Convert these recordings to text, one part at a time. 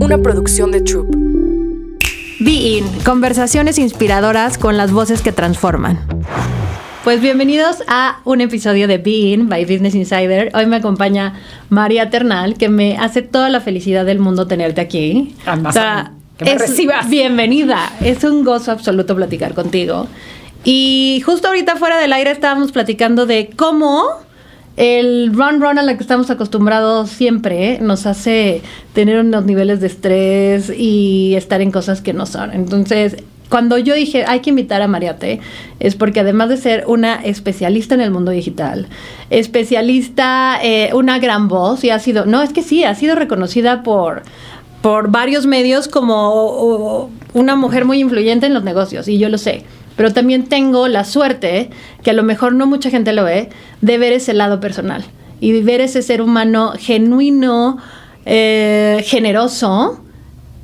una producción de Troop. Be In, conversaciones inspiradoras con las voces que transforman. Pues bienvenidos a un episodio de Be In by Business Insider. Hoy me acompaña María Ternal, que me hace toda la felicidad del mundo tenerte aquí. Además, que me recibas. Bienvenida. Es un gozo absoluto platicar contigo. Y justo ahorita fuera del aire estábamos platicando de cómo el run run a la que estamos acostumbrados siempre nos hace tener unos niveles de estrés y estar en cosas que no son. Entonces, cuando yo dije hay que invitar a Mariate, es porque además de ser una especialista en el mundo digital, especialista, eh, una gran voz, y ha sido, no, es que sí, ha sido reconocida por por varios medios como una mujer muy influyente en los negocios, y yo lo sé pero también tengo la suerte, que a lo mejor no mucha gente lo ve, de ver ese lado personal y ver ese ser humano genuino, eh, generoso.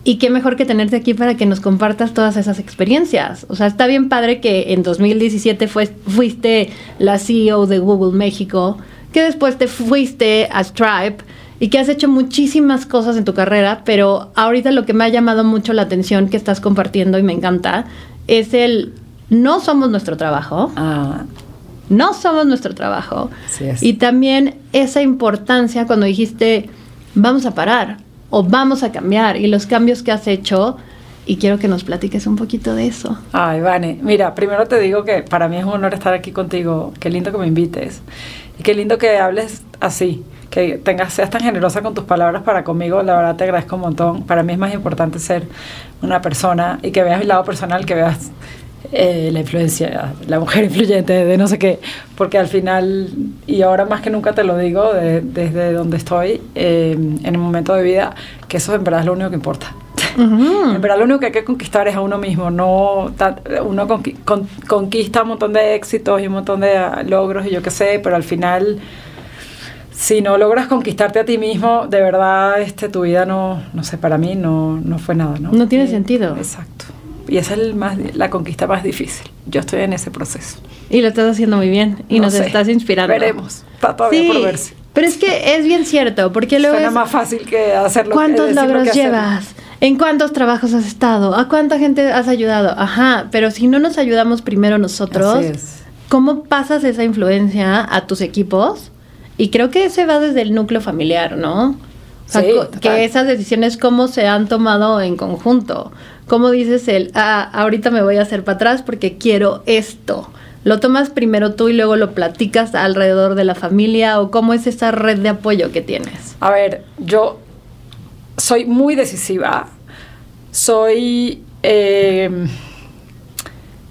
Y qué mejor que tenerte aquí para que nos compartas todas esas experiencias. O sea, está bien padre que en 2017 fuiste la CEO de Google México, que después te fuiste a Stripe y que has hecho muchísimas cosas en tu carrera, pero ahorita lo que me ha llamado mucho la atención que estás compartiendo y me encanta es el no somos nuestro trabajo. Ah. No somos nuestro trabajo. Y también esa importancia cuando dijiste, vamos a parar o vamos a cambiar y los cambios que has hecho. Y quiero que nos platiques un poquito de eso. Ay, Vane, mira, primero te digo que para mí es un honor estar aquí contigo. Qué lindo que me invites. Y qué lindo que hables así, que tengas, seas tan generosa con tus palabras para conmigo. La verdad te agradezco un montón. Para mí es más importante ser una persona y que veas mi lado personal, que veas eh, la influencia, la mujer influyente de no sé qué, porque al final, y ahora más que nunca te lo digo desde donde estoy, eh, en un momento de vida, que eso en verdad es lo único que importa. en verdad lo único que hay que conquistar es a uno mismo, no uno conquista un montón de éxitos y un montón de logros y yo qué sé, pero al final si no logras conquistarte a ti mismo, de verdad este tu vida no no sé, para mí no no fue nada, ¿no? No tiene sentido. Exacto. Y esa es el más, la conquista más difícil. Yo estoy en ese proceso. Y lo estás haciendo muy bien y nos estás inspirando. Veremos. Está todavía por verse. Pero es que es bien cierto, porque luego Suena más fácil que hacerlo. ¿Cuántos logros llevas? ¿En cuántos trabajos has estado? ¿A cuánta gente has ayudado? Ajá, pero si no nos ayudamos primero nosotros, ¿cómo pasas esa influencia a tus equipos? Y creo que se va desde el núcleo familiar, ¿no? Sí, que esas decisiones cómo se han tomado en conjunto. ¿Cómo dices el, ah, ahorita me voy a hacer para atrás porque quiero esto? ¿Lo tomas primero tú y luego lo platicas alrededor de la familia o cómo es esa red de apoyo que tienes? A ver, yo soy muy decisiva, soy... Eh,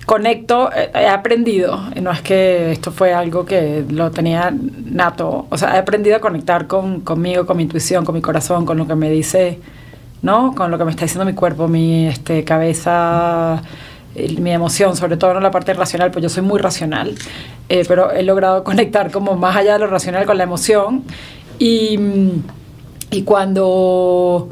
conecto, eh, he aprendido, no es que esto fue algo que lo tenía nato, o sea, he aprendido a conectar con, conmigo, con mi intuición, con mi corazón, con lo que me dice ¿no? Con lo que me está diciendo mi cuerpo, mi este, cabeza, mi emoción, sobre todo en la parte racional, pues yo soy muy racional, eh, pero he logrado conectar como más allá de lo racional con la emoción. Y, y cuando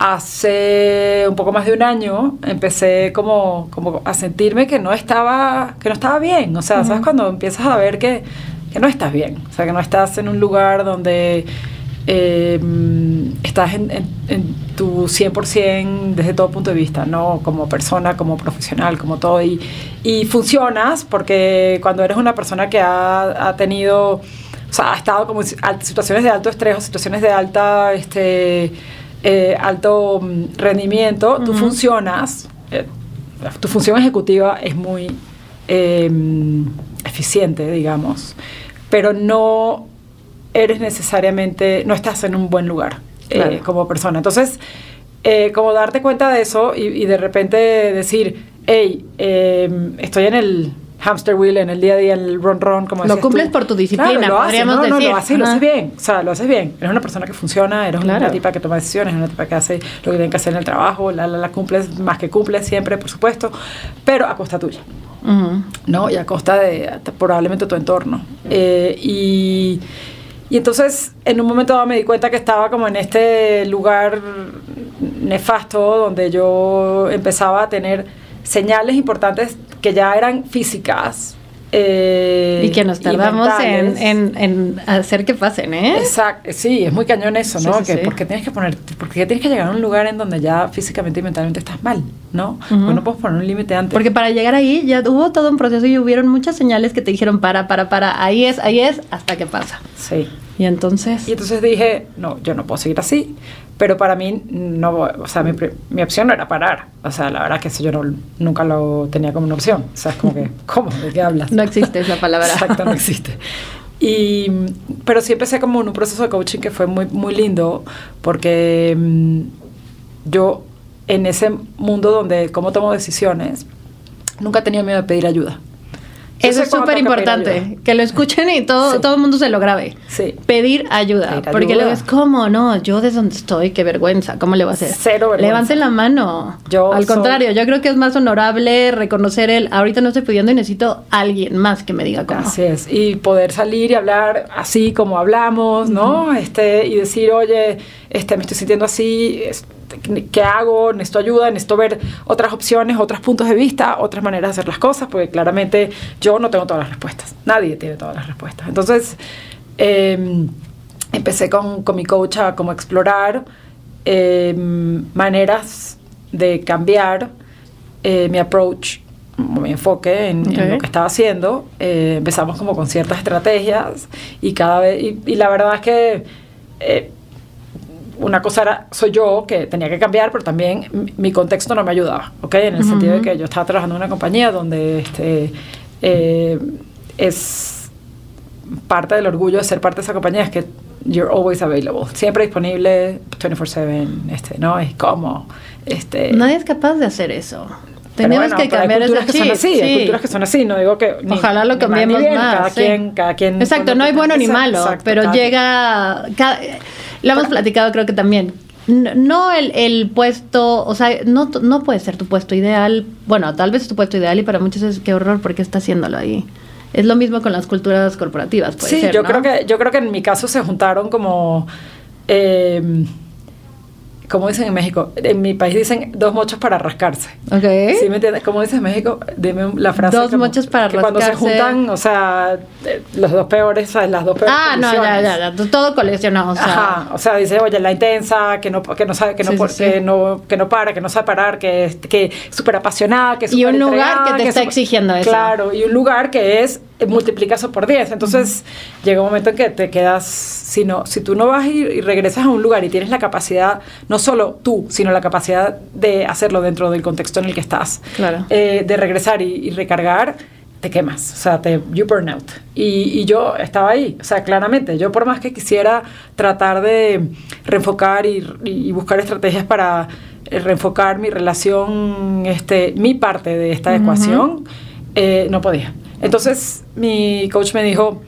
hace un poco más de un año empecé como, como a sentirme que no estaba, que no estaba bien. O sea, ¿sabes? Cuando empiezas a ver que, que no estás bien. O sea, que no estás en un lugar donde eh, estás en, tu 100% desde todo punto de vista, ¿no? Como persona, como profesional, como todo. Y, y funcionas porque cuando eres una persona que ha, ha tenido, o sea, ha estado como en situaciones de alto estrés o situaciones de alta, este, eh, alto mm, rendimiento, tú funcionas, eh, tu función ejecutiva es muy em, eficiente, digamos, pero no eres necesariamente, no estás en un buen lugar eh, como persona. Entonces, como darte cuenta de eso y, de repente decir, hey, em, estoy en el hamster wheel, en el día a día, en el run run, como Lo cumples por tu disciplina, lo haces, no, no, lo haces, lo haces bien, o sea, lo haces bien. Eres una persona que funciona, eres una tipa que toma decisiones, una tipa que hace lo que tiene que hacer en el trabajo, la, la, la cumples más que cumples siempre, por supuesto, pero a costa tuya. ¿no? Y a costa de probablemente tu entorno. Eh, y, y entonces en un momento dado me di cuenta que estaba como en este lugar nefasto donde yo empezaba a tener señales importantes que ya eran físicas eh, y que nos tardamos en, en- en hacer que pasen, ¿eh? Exacto, sí, es muy cañón eso, Sí, ¿no? sí, que sí. porque tienes que poner, porque tienes que llegar a un lugar en donde ya físicamente y mentalmente estás mal, ¿no? Ujú. Porque no puedes poner un límite antes. Porque para llegar ahí ya hubo todo un proceso y hubieron muchas señales que te dijeron para, para, para, ahí es, ahí es, hasta que pasa. sí. Y entonces, Y entonces dije, no, yo no puedo seguir así. Pero para mí, no, o sea, mi, mi opción no era parar. O sea, la verdad que eso yo no- nunca lo tenía como una opción. O sea, es como que, ¿cómo? ¿De qué hablas? no existe esa palabra. Exacto, no existe. Y, pero sí empecé como en un proceso de coaching que fue muy, muy lindo porque mm, yo en ese mundo donde cómo tomo decisiones, nunca he tenido miedo de pedir ayuda. Eso es súper importante, que lo escuchen y todo, Sí. todo el mundo se lo grabe. Sí. Pedir ayuda, Pedir porque luego es como, no, yo desde donde estoy, qué vergüenza, ¿cómo le voy a hacer? Cero vergüenza. Levanten la mano. Yo Al soy- contrario, yo creo que es más honorable reconocer el, ahorita no estoy pudiendo y necesito a alguien más que me diga cómo. Así es, y poder salir y hablar así como hablamos, ¿no? Este, y decir, oye, este, me estoy sintiendo así, es- ¿qué hago? Necesito ayuda, necesito ver otras opciones, otros puntos de vista, otras maneras de hacer las cosas, porque claramente yo no tengo todas las respuestas, nadie tiene todas las respuestas. Entonces, eh, empecé con, con mi coach a como explorar eh, maneras de cambiar eh, mi approach, mi enfoque en, en Ok. lo que estaba haciendo. Eh, empezamos como con ciertas estrategias y cada vez, y, y la verdad es que eh, una cosa era, soy yo que tenía que cambiar, pero también mi- contexto no me ayudaba, ¿ok? En el sentido de que yo estaba trabajando en una compañía donde este, eh, es parte del orgullo de ser parte de esa compañía es que you're always available, siempre disponible 24/7, este, ¿no? Es como, este... Nadie es capaz de hacer eso. Tenemos bueno, que cambiar hay ese culturas que son chip, así, hay sí. culturas que son así, no digo que... ni- Ojalá lo ni cambiemos bien, más. Cada sí. quien, cada quien... Exacto, no hay bueno ni malo, exacto, pero llega. cada- lo hemos platicado, creo que también. No, el, el puesto, o sea, no, no puede ser tu puesto ideal. Bueno, tal vez es tu puesto ideal y para muchos es qué horror, ¿por qué está haciéndolo ahí? Es lo mismo con las culturas corporativas, puede sí, ser, yo ¿no? creo que yo creo que en mi caso se juntaron como eh, como dicen en México, en mi país dicen dos mochos para rascarse. Ok. ¿Sí me entiendes? Como dices en México, dime la frase. Dos como mochos para que Cuando se juntan, o sea, eh, los dos peores, ¿sabes? las dos peores Ah, no, ya, ya, ya, todo coleccionado, o sea. Ajá, o sea, dice, oye, la intensa, que no, que no sabe, que no, Sí, por- sí. que no, que no para, que no sabe parar, que es que súper apasionada, que es Y un lugar que te es está exigiendo eso. Claro, y un lugar que es, multiplica eso por 10. Entonces, llega un momento en que te quedas, si, no, si tú no vas y, y regresas a un lugar y tienes la capacidad, no solo tú, sino la capacidad de hacerlo dentro del contexto en el que estás, Claro. eh, de regresar y, y recargar, te quemas, o sea, te, you burn out. Y, y yo estaba ahí, o sea, claramente, yo por más que quisiera tratar de reenfocar y, buscar estrategias para eh, reenfocar mi relación, este, mi parte de esta ecuación, eh, no podía. Entonces, mi coach me dijo,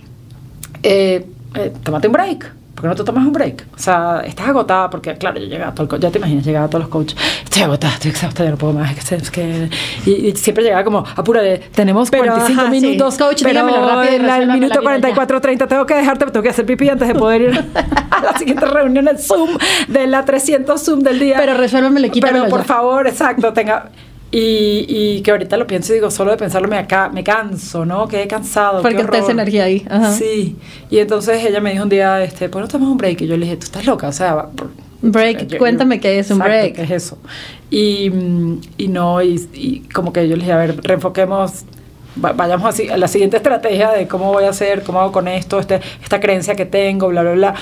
eh, eh, tómate un break. ¿Por qué no te tomas un break? O sea, estás agotada porque, claro, yo llegaba a todo el co- ya te imaginas, llegaba a todos los coaches, estoy agotada, estoy exhausta, ya no puedo más, es que. Y, y siempre llegaba como, apúrate, tenemos Pero, 45 ajá, sí. minutos, Coach, pero rápido en la- el minuto vida 44, 30 tengo que dejarte, tengo que hacer pipí antes de poder ir a la siguiente reunión en Zoom, de la 300 Zoom del día. Pero resuélvemelo, quítamelo Pero por ya. favor, exacto, tenga... Y, y que ahorita lo pienso y digo, solo de pensarlo me, acá, me canso, ¿no? Qué cansado. Porque está esa energía ahí. Ajá. Sí, y entonces ella me dijo un día, este, ¿por qué no tomas un break? Y yo le dije, tú estás loca, o sea, Break, yo- cuéntame qué es un Exacto, break. ¿Qué es eso? Y, y no, y, y como que yo le dije, a ver, reenfoquemos, va- vayamos así a la siguiente estrategia de cómo voy a hacer, cómo hago con esto, este, esta creencia que tengo, bla, bla, bla.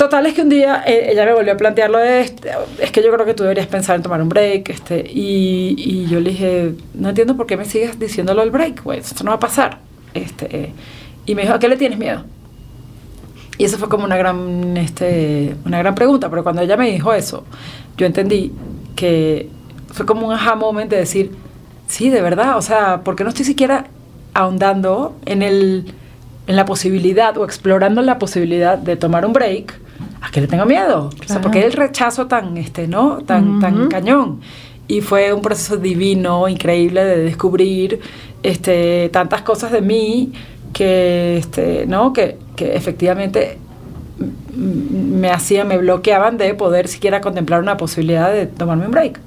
Total es que un día eh, ella me volvió a plantear lo de este, es que yo creo que tú deberías pensar en tomar un break, este, y, y yo le dije, no entiendo por qué me sigues diciéndolo el break, güey, esto no va a pasar. Este, y me dijo, ¿a qué le tienes miedo? Y eso fue como una gran, este, una gran pregunta, pero cuando ella me dijo eso, yo entendí que fue como un aha moment de decir, sí, de verdad, o sea, ¿por qué no estoy siquiera ahondando en, el, en la posibilidad o explorando la posibilidad de tomar un break? ¿A qué le tengo miedo? O sea, Claro. ¿por qué el rechazo tan, este, ¿no? tan, tan cañón? Y fue un proceso divino, increíble de descubrir este, tantas cosas de mí que, este, ¿no? que, que efectivamente me hacían, me bloqueaban de poder siquiera contemplar una posibilidad de tomarme un break.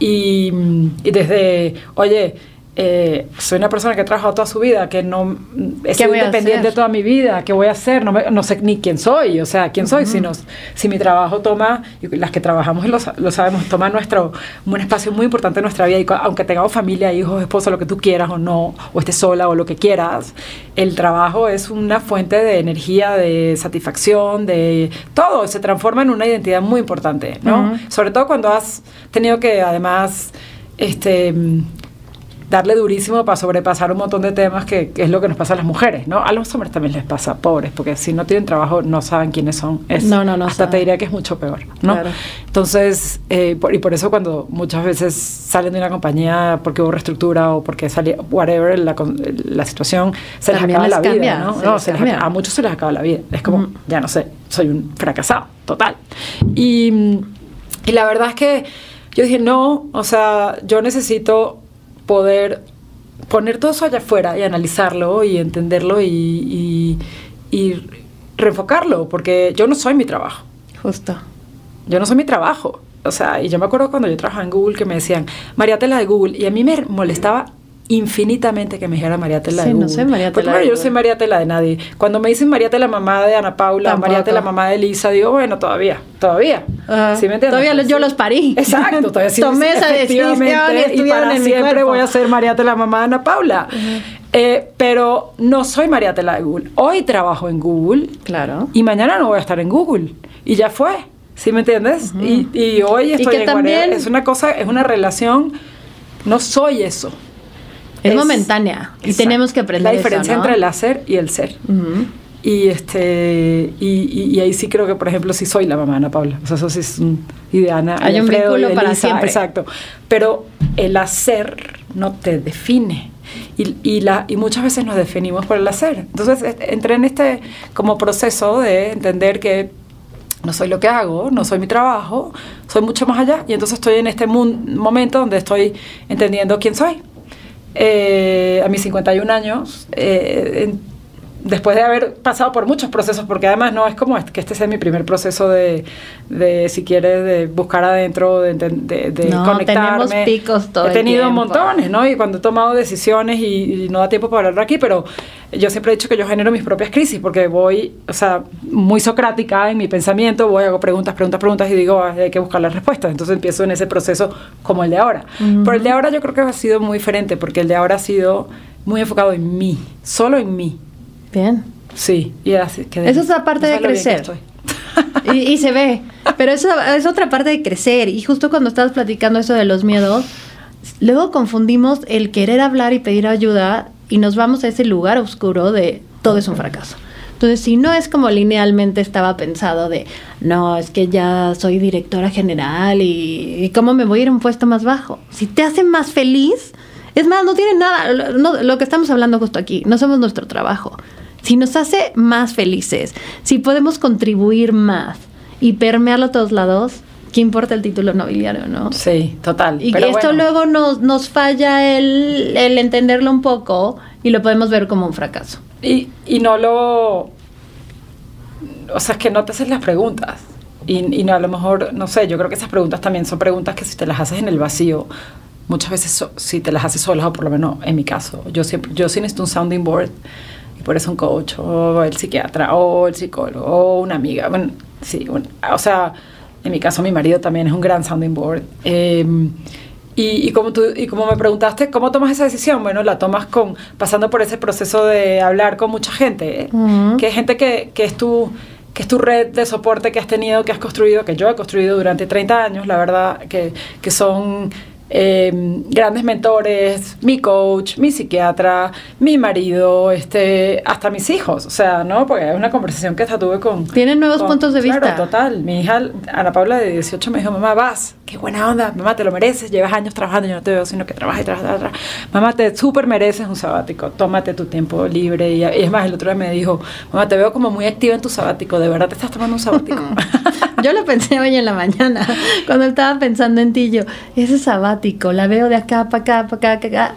Y, y desde, oye, eh, soy una persona que ha trabajado toda su vida, que no voy a independiente toda mi vida, ¿qué voy a hacer? No, me- no sé ni quién soy, o sea, quién soy, si, nos- si mi trabajo toma, y las que trabajamos lo, lo sabemos, toma nuestro, un espacio muy importante en nuestra vida, y aunque tengamos familia, hijos, esposo, lo que tú quieras o no, o estés sola o lo que quieras, el trabajo es una fuente de energía, de satisfacción, de todo, se transforma en una identidad muy importante, ¿no? Ujú. Sobre todo cuando has tenido que además, este darle durísimo para sobrepasar un montón de temas que, que es lo que nos pasa a las mujeres, ¿no? A los hombres también les pasa, pobres, porque si no tienen trabajo no saben quiénes son. Es, No, no, no Hasta te saben. diría que es mucho peor, ¿no? Claro. Entonces, eh, por- y por eso cuando muchas veces salen de una compañía porque hubo reestructura o porque salió, whatever, la, la situación, se les También acaba les la cambia, vida, ¿no? se No, les se les acaba- a muchos se les acaba la vida. Es como, Ujú. ya no sé, soy un fracasado, total. Y, y la verdad es que yo dije, no, o sea, yo necesito poder poner todo eso allá afuera y analizarlo y entenderlo y, y, y reenfocarlo, porque yo no soy mi trabajo. Justo. Yo no soy mi trabajo. O sea, y yo me acuerdo cuando yo trabajaba en Google que me decían, Mariatela de Google. Y a mí me molestaba infinitamente que me dijera Mariatela Sí, de no soy Mariatela Porque de bueno, yo soy Mariatela de nadie. Cuando me dicen Mariatela mamá de Ana Paula, Tampoco. Mariatela mamá de Elisa, digo, bueno, todavía, todavía. Ajá. ¿Sí me entiendes? Todavía yo los parí. Exacto, todavía sí. Tomé esa decisión y y para en siempre voy a ser Mariatela mamá de Ana Paula. Eh, pero no soy Mariatela de Google. Hoy trabajo en Google Claro. y mañana no voy a estar en Google. Y ya fue. ¿Sí me entiendes? y, y hoy estoy que en también-. Es una cosa, es una relación. No soy eso. Es, momentánea. Y Exacto. tenemos que aprender La eso, diferencia ¿no? entre el hacer y el ser. Ujú. Y este y, y- y ahí sí creo que, por ejemplo, sí soy la mamá de Ana Paula. O sea, eso sí es un, y de Ana. y Hay un Alfredo, y vínculo para Elisa, siempre. Exacto. Pero el hacer no te define. Y, y, la, y muchas veces nos definimos por el hacer. Entonces eh, entré en este como proceso de entender que no soy lo que hago, no soy mi trabajo, soy mucho más allá. Y entonces estoy en este momento donde estoy entendiendo quién soy. Eh, a mis 51 años, eh, después de haber pasado por muchos procesos, porque además no es como que este sea mi primer proceso de, de si quieres, de buscar adentro, de, de, de No, conectarme. tenemos picos todo He el tenido tiempo. montones, ¿no? Y cuando he tomado decisiones y, y no da tiempo para hablar aquí, pero yo siempre he dicho que yo genero mis propias crisis, porque voy, o sea, muy socrática en mi pensamiento, voy, hago preguntas, preguntas, preguntas y digo, "Ah, hay que buscar las respuestas. Entonces empiezo en ese proceso como el de ahora. Pero el de ahora yo creo que ha sido muy diferente, porque el de ahora ha sido muy enfocado en mí, solo en mí. Bien. Sí, y así Esa es la parte no de crecer. Y, y se ve. Pero eso es otra parte de crecer. Y justo cuando estabas platicando eso de los miedos, luego confundimos el querer hablar y pedir ayuda y nos vamos a ese lugar oscuro de todo es un fracaso. Entonces, si no es como linealmente estaba pensado de, no, es que ya soy directora general y, y cómo me voy a ir a un puesto más bajo. Si te hace más feliz, es más, no tiene nada, lo- no, lo que estamos hablando justo aquí, no somos nuestro trabajo. Si nos hace más felices, si podemos contribuir más y permearlo a todos lados, ¿qué importa el título nobiliario, no? Sí, total. Y Pero esto bueno. luego nos, nos falla el, el entenderlo un poco y lo podemos ver como un fracaso. Y, y no lo... O sea, es que no te haces las preguntas. Y, y no, a lo mejor, no sé, yo creo que esas preguntas también son preguntas que si te las haces en el vacío, muchas veces so- si te las haces solas, o por lo menos en mi caso, yo siempre, yo sí necesito un sounding board, por eso un coach, o el psiquiatra, o el psicólogo, o una amiga, bueno, sí, bueno, o sea, en mi caso mi marido también es un gran sounding board. Eh, y, y como tú, y como me preguntaste, ¿cómo tomas esa decisión? Bueno, la tomas con, pasando por ese proceso de hablar con mucha gente, ¿eh? Que es gente que, que es tu que es tu red de soporte que has tenido, que has construido, que yo he construido durante 30 años, la verdad, que, que son eh, grandes mentores, mi coach, mi psiquiatra, mi marido, este, hasta mis hijos, o sea, ¿no? Porque es una conversación que hasta tuve con... Tienen nuevos con- puntos de claro, vista. total. Mi hija, Ana Paula, de 18, me dijo, mamá, vas, qué buena onda, mamá, te lo mereces, llevas años trabajando, yo no te veo, sino que trabajas y trabajas, trabajas. Mamá, te súper mereces un sabático, tómate tu tiempo libre. Y, y es más, el otro día me dijo, mamá, te veo como muy activa en tu sabático, ¿de verdad te estás tomando un sabático? Yo lo pensé hoy en la mañana, cuando estaba pensando en ti, yo, ese sabático, la veo de acá para acá, para acá, para acá.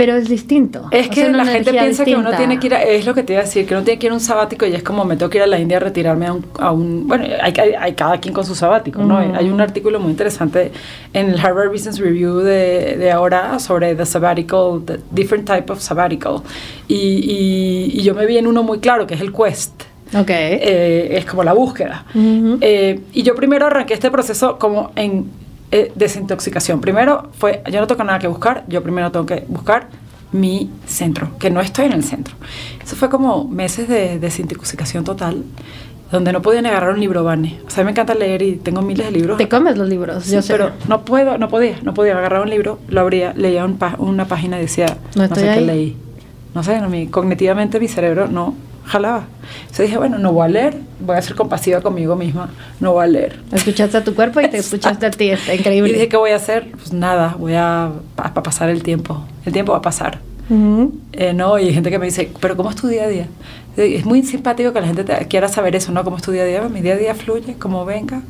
Pero es distinto. Es O que sea, la gente piensa que uno tiene que ir, a- es lo que te iba a decir, que uno tiene que ir a un sabático y es como me tengo que ir a la India a retirarme a un, a un- bueno, hay, hay, hay cada quien con su sabático, ¿no? Ujú. Hay un artículo muy interesante en el Harvard Business Review de, de ahora sobre the sabbatical, the different type of sabbatical. Y, y, y yo me vi en uno muy claro, que es el Quest. Ok. Eh, es como la búsqueda. Eh, y yo primero arranqué este proceso como en eh, desintoxicación. Primero fue, yo no tengo nada que buscar, yo primero tengo que buscar mi centro, que no estoy en el centro. Eso fue como meses de desintoxicación total, donde no podía agarrar un libro, Vane. O sea, me encanta leer y tengo miles de libros. Te comes los libros, Sí, yo sé. pero no puedo, no podía, no podía agarrar un libro, lo abría, leía un una página y decía, No no, sé qué ahí. leí. No sé, no, mi, cognitivamente mi cerebro no jalaba. Entonces dije, bueno, no voy a leer, voy a ser compasiva conmigo misma, no voy a leer. Escuchaste a tu cuerpo y te escuchaste a ti, está increíble. Y dije, ¿qué voy a hacer? Pues nada, voy a, a- pasar el tiempo. El tiempo va a pasar. Ujú. Eh, no, y hay gente que me dice, pero ¿cómo es tu día a día? Eh, Es muy simpático que la gente te- quiera saber eso, ¿no? ¿Cómo es tu día a día? Mi día a día fluye, como venga.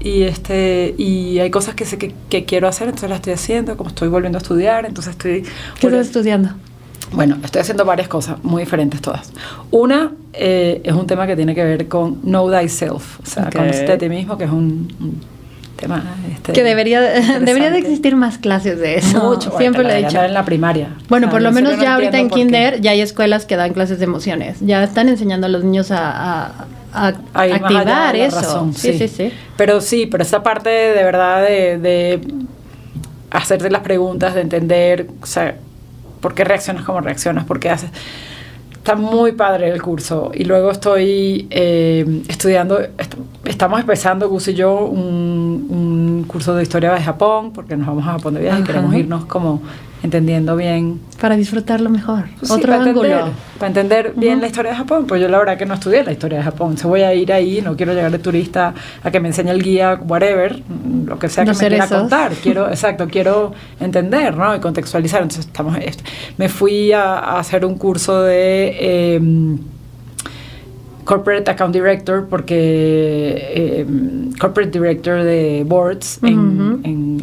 Y, este, y hay cosas que sé que, que quiero hacer, entonces las estoy haciendo, como estoy volviendo a estudiar, entonces estoy... ¿Qué estás estudiando? Bueno, estoy haciendo varias cosas muy diferentes todas. Una eh, es un tema que tiene que ver con know thyself, o sea, Ok. conocerte a ti mismo, que es un, un tema... este, Que debería, debería de existir más clases de eso. Mucho, bueno, Siempre lo he dicho. en la primaria. Bueno, O sea, por lo menos no ya ahorita en por qué. kinder ya hay escuelas que dan clases de emociones. Ya están enseñando a los niños a, a- a a activar eso. razón, sí, sí, sí. Pero sí, pero esa parte de verdad de, de hacerte las preguntas, de entender, o sea, por qué reaccionas como reaccionas, por qué haces. Está muy padre el curso. Y luego estoy eh, estudiando, est- estamos empezando, Gus y yo, un, un curso de historia de Japón, porque nos vamos a Japón de viaje y queremos irnos como entendiendo bien Para disfrutarlo mejor. Pues Sí, Otro para ángulo. Entender, para entender bien Ujú. la historia de Japón, pues yo la verdad que no estudié la historia de Japón. Se voy a ir ahí, no quiero llegar de turista a que me enseñe el guía, whatever, lo que sea Los que me quiera cerezos. contar. Quiero, exacto, quiero entender, ¿no? Y contextualizar. Entonces estamos, est- me fui a, a hacer un curso de em, Corporate Account Director porque em, Corporate Director de Boards en, Ujú.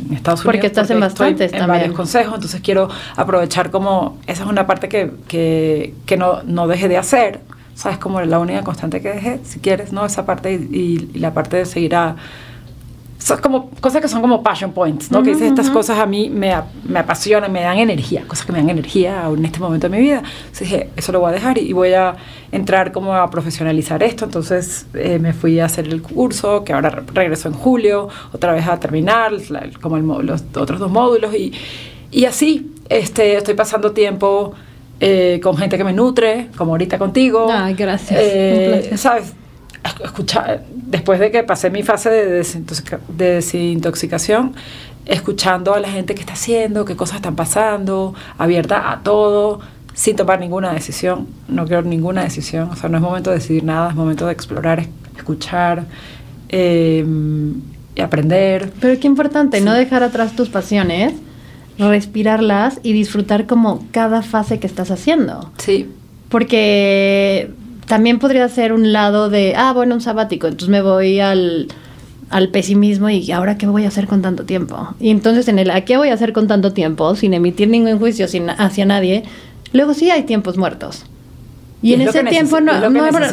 En Estados Unidos. Porque estás en estoy bastantes en también. varios consejos, entonces quiero aprovechar como, esa es una parte que, que, que no, no dejé de hacer, ¿sabes? Como la única constante que dejé, si quieres, ¿no? Esa parte y, y la parte de seguir a... Son como cosas que son como passion points, ¿no? que dices, estas Ujú. cosas a mí me, me apasionan, me dan energía, cosas que me dan energía en este momento de mi vida. Entonces dije, eso lo voy a dejar y, y voy a entrar como a profesionalizar esto. Entonces eh, me fui a hacer el curso, que ahora re- regreso en julio, otra vez a terminar, la- como el los otros dos módulos. Y, y así, este, estoy pasando tiempo eh, con gente que me nutre, como ahorita contigo. Ay, gracias. Eh. ¿Sabes? Escuchar, después de que pasé mi fase de, desintoxica- de desintoxicación, escuchando a la gente que está haciendo, qué cosas están pasando, abierta a todo, sin tomar ninguna decisión. No quiero ninguna decisión. O sea, no es momento de decidir nada, es momento de explorar, es- escuchar eh, y aprender. Pero qué importante, Sí. no dejar atrás tus pasiones, respirarlas y disfrutar como cada fase que estás haciendo. Sí, Porque también podría ser un lado de, ah, bueno, un sabático, entonces me voy al, al pesimismo y ahora qué voy a hacer con tanto tiempo. Y entonces en el, ¿a qué voy a hacer con tanto tiempo? Sin emitir ningún juicio sin, hacia nadie, luego sí hay tiempos muertos. Y, Y en ese tiempo no, es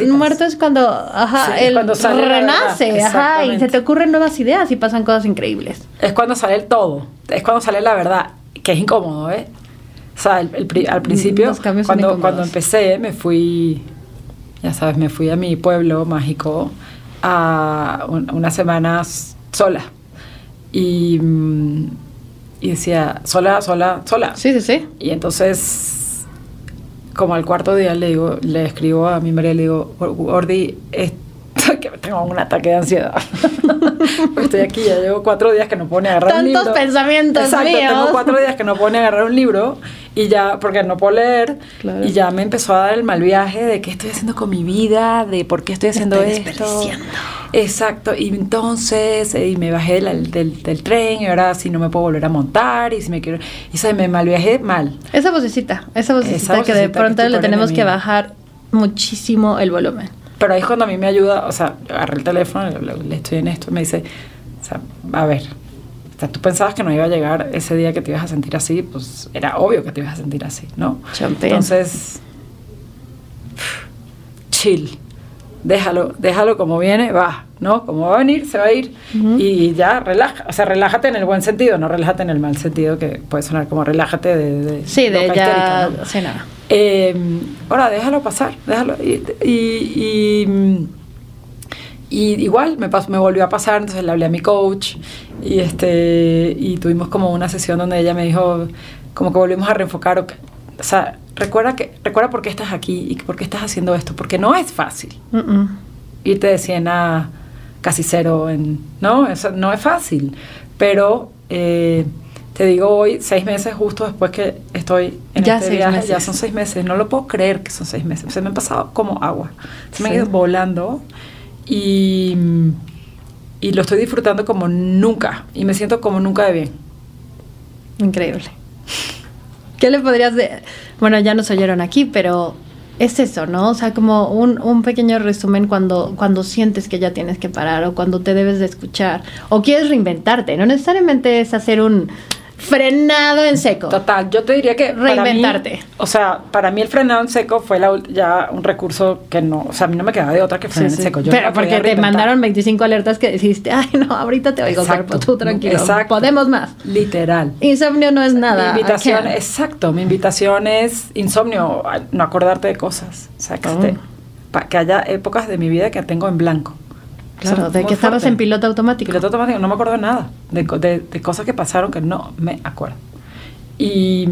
no- muerto es cuando, ajá, Sí, es él cuando sale la renace, ajá, y se te ocurren nuevas ideas y pasan cosas increíbles. es cuando sale el todo, es cuando sale la verdad, que es incómodo, ¿eh? O sea, el- el al principio, cambios son cuando, cuando empecé, me fui, ya sabes, me fui a mi pueblo mágico a un- unas semanas sola. Y, mm, y decía, sola, sola, sola. Sí, sí, sí. Y entonces, como al cuarto día le digo, le escribo a mi María, le digo, Gordi, que tengo un ataque de ansiedad. Estoy aquí, ya llevo cuatro días que no puedo ni agarrar un libro. Tantos pensamientos Exacto, míos. tengo cuatro días que no puedo ni agarrar un libro y ya, porque no puedo leer. Claro. Y ya me empezó a dar el mal viaje de qué estoy haciendo con mi vida, de por qué estoy haciendo estoy esto. Exacto, y entonces, eh, y me bajé del, del, del tren, y ahora si no me puedo volver a montar, y si me quiero, y se me mal viajé mal. Esa vocecita, esa vocecita que de vocecita que pronto es tu le tenemos que bajar muchísimo el volumen. Pero ahí es cuando a mí me ayuda, o sea, agarré el teléfono, le, le- estoy en esto, me dice, o sea, a ver, O sea, tú pensabas que no iba a llegar ese día que te ibas a sentir así, pues era obvio que te ibas a sentir así, ¿no? Champén. Entonces, chill. Déjalo, déjalo como viene, va, ¿no? Como va a venir, se va a ir. Y ya, relaja. O sea, relájate en el buen sentido, no relájate en el mal sentido, que puede sonar como relájate de. de Sí, de ya. ¿no? Sí, nada. Eh, ahora, déjalo pasar, déjalo. Y, y- y- y igual me, pas- me volvió a pasar, entonces le hablé a mi coach y, este, y tuvimos como una sesión donde ella me dijo, como que volvimos a reenfocar, ok, o sea, recuerda, que, recuerda por qué estás aquí y por qué estás haciendo esto, porque no es fácil Mm, mm. irte de 100 a casi cero, en, ¿no? Eso no es fácil, pero eh, te digo hoy, seis meses justo después que estoy en Ya este viaje, meses. ya son seis meses, no lo puedo creer que son seis meses, se me han pasado como agua, se me han Sí. ido volando y, y lo estoy disfrutando como nunca y me siento como nunca de bien. Increíble. ¿Qué le podrías de Bueno, ya nos oyeron aquí, pero es eso, ¿no? O sea, como un, un pequeño resumen cuando, cuando sientes que ya tienes que parar o cuando te debes de escuchar o quieres reinventarte. No necesariamente es hacer un frenado en seco. Total, yo te diría que para mí- Reinventarte. o sea, para mí el frenado en seco fue la ya un recurso que no, o sea, a mí no me quedaba de otra que frenar sí. en seco. Yo Pero porque te mandaron 25 alertas que dijiste, ay, no, ahorita te oigo, Exacto. cuerpo, tú tranquilo. Exacto. Podemos más. Literal. Insomnio no es nada. Mi invitación, exacto, mi invitación es insomnio, no acordarte de cosas. O sea, que, Oh. esté- pa- que haya épocas de mi vida que tengo en blanco. Claro, de que estabas fuerte. en piloto automático. Piloto automático, no me acuerdo de nada, de, de- de cosas que pasaron que no me acuerdo. Y,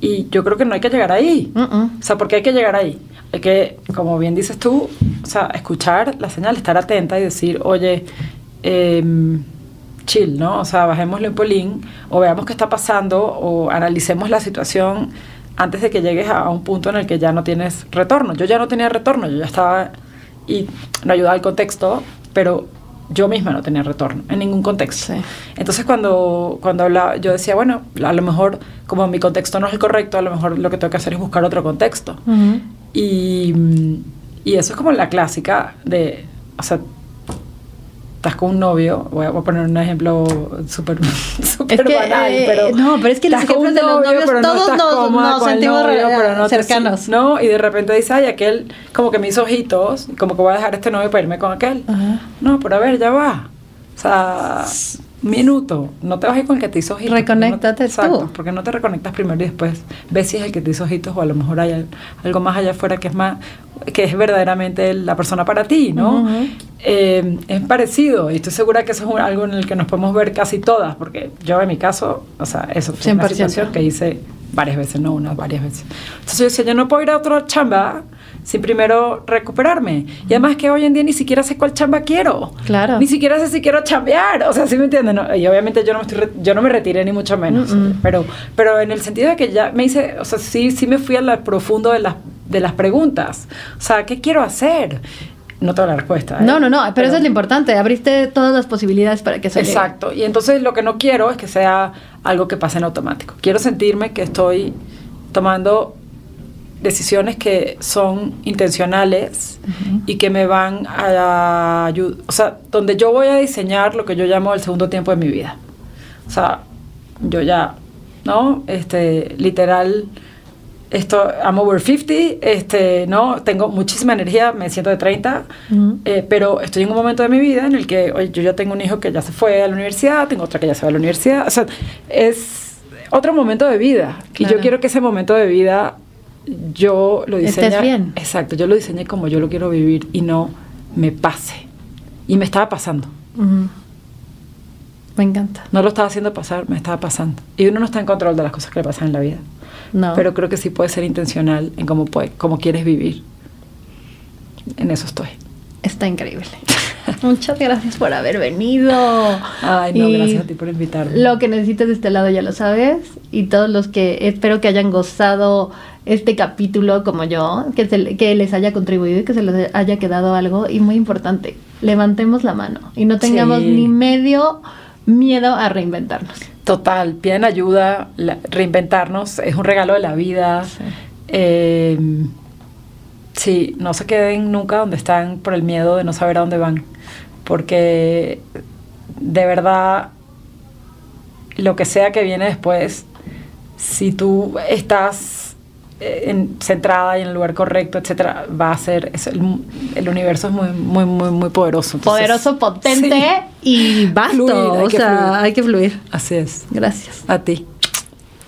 y yo creo que no hay que llegar ahí. Mm, mm. O sea, porque hay que llegar ahí. Hay que, como bien dices tú, o sea, escuchar la señal, estar atenta y decir, oye, em, chill, ¿no? O sea, bajémosle un polín o veamos qué está pasando o analicemos la situación antes de que llegues a un punto en el que ya no tienes retorno. Yo ya no tenía retorno, yo ya estaba y no ayudaba el contexto, pero yo misma no tenía retorno en ningún contexto. Sí. Entonces cuando, cuando hablaba, yo decía, bueno, a lo mejor como mi contexto no es el correcto, a lo mejor lo que tengo que hacer es buscar otro contexto. Y, y eso es como la clásica de, o sea, estás con un novio, voy a, voy a poner un ejemplo súper súper que, banal, eh, pero no, pero es que los ejemplos de los novios, pero todos estás nos- cómoda nos con sentimos re- pero no te- cercanos. no, y de repente dice, ay, aquel como que me hizo ojitos, como que voy a dejar este novio para irme con aquel. Ajá. No, pero a ver, ya va. O sea, minuto, no te vas a ir con el que te hizo ojitos. Reconéctate No- Exacto, tú. porque no te reconectas primero y después ves si es el que te hizo ojitos o a lo mejor hay al- algo más allá afuera que es más que es verdaderamente la persona para ti, ¿no? Ujú. Eh, es parecido y estoy segura que eso es algo en el que nos podemos ver casi todas, porque yo en mi caso, o sea, eso fue una 100%. situación que hice varias veces, no una, varias veces. Entonces yo decía, yo no puedo ir a otra chamba sin primero recuperarme. Y además que hoy en día ni siquiera sé cuál chamba quiero. Claro. Ni siquiera sé si quiero chambear. O sea, ¿sí me entienden? No, y obviamente yo no, me estoy yo no me retiré ni mucho menos. Mm, mm. Pero, pero en el sentido de que ya me hice, o sea, sí, sí me fui al profundo de las, de las preguntas. O sea, ¿qué quiero hacer? No tengo la respuesta. ¿eh? No, no, no, pero, eso es lo importante. Abriste todas las posibilidades para que llegue. Exacto. Y entonces lo que no quiero es que sea algo que pase en automático. Quiero sentirme que estoy tomando decisiones que son intencionales y que me van a ayudar, o sea, donde yo voy a diseñar lo que yo llamo el segundo tiempo de mi vida. O sea, yo ya, ¿no? Este, literal, esto, I'm over 50, este, ¿no? Tengo muchísima energía, me siento de 30, Ujú. eh, pero estoy en un momento de mi vida en el que, oye, yo ya tengo un hijo que ya se fue a la universidad, tengo otra que ya se va a la universidad, o sea, es otro momento de vida. Y Claro. yo quiero que ese momento de vida yo lo Estés diseñe. bien. Exacto, yo lo diseñé como yo lo quiero vivir y no me pase. Y me estaba pasando. Ujú. Me encanta. No lo estaba haciendo pasar, me estaba pasando. Y uno no está en control de las cosas que le pasan en la vida. No. Pero creo que sí puede ser intencional en cómo, puede, cómo quieres vivir. En eso estoy. Está increíble. Muchas gracias por haber venido. Ay, no, Y gracias a ti por invitarme. Lo que necesites de este lado ya lo sabes. Y todos los que espero que hayan gozado este capítulo como yo, que, se que les haya contribuido y que se les haya quedado algo. Y muy importante, levantemos la mano y no tengamos Sí. ni medio miedo a reinventarnos. Total, piden ayuda, la- reinventarnos, es un regalo de la vida. Sí. Eh, sí, no se queden nunca donde están por el miedo de no saber a dónde van, porque de verdad, lo que sea que viene después, si tú estás en- centrada y en el lugar correcto, etcétera, va a ser es el, el universo es muy muy muy muy poderoso. Entonces, Poderoso, potente sí, y vasto. Fluir, o que sea, fluir. hay que fluir. así es. Gracias. A ti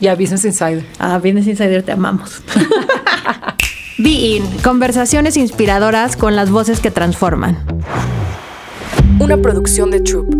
y a Business Insider. A Business Insider te amamos. Be In, conversaciones inspiradoras con las voces que transforman. Una producción de Troop.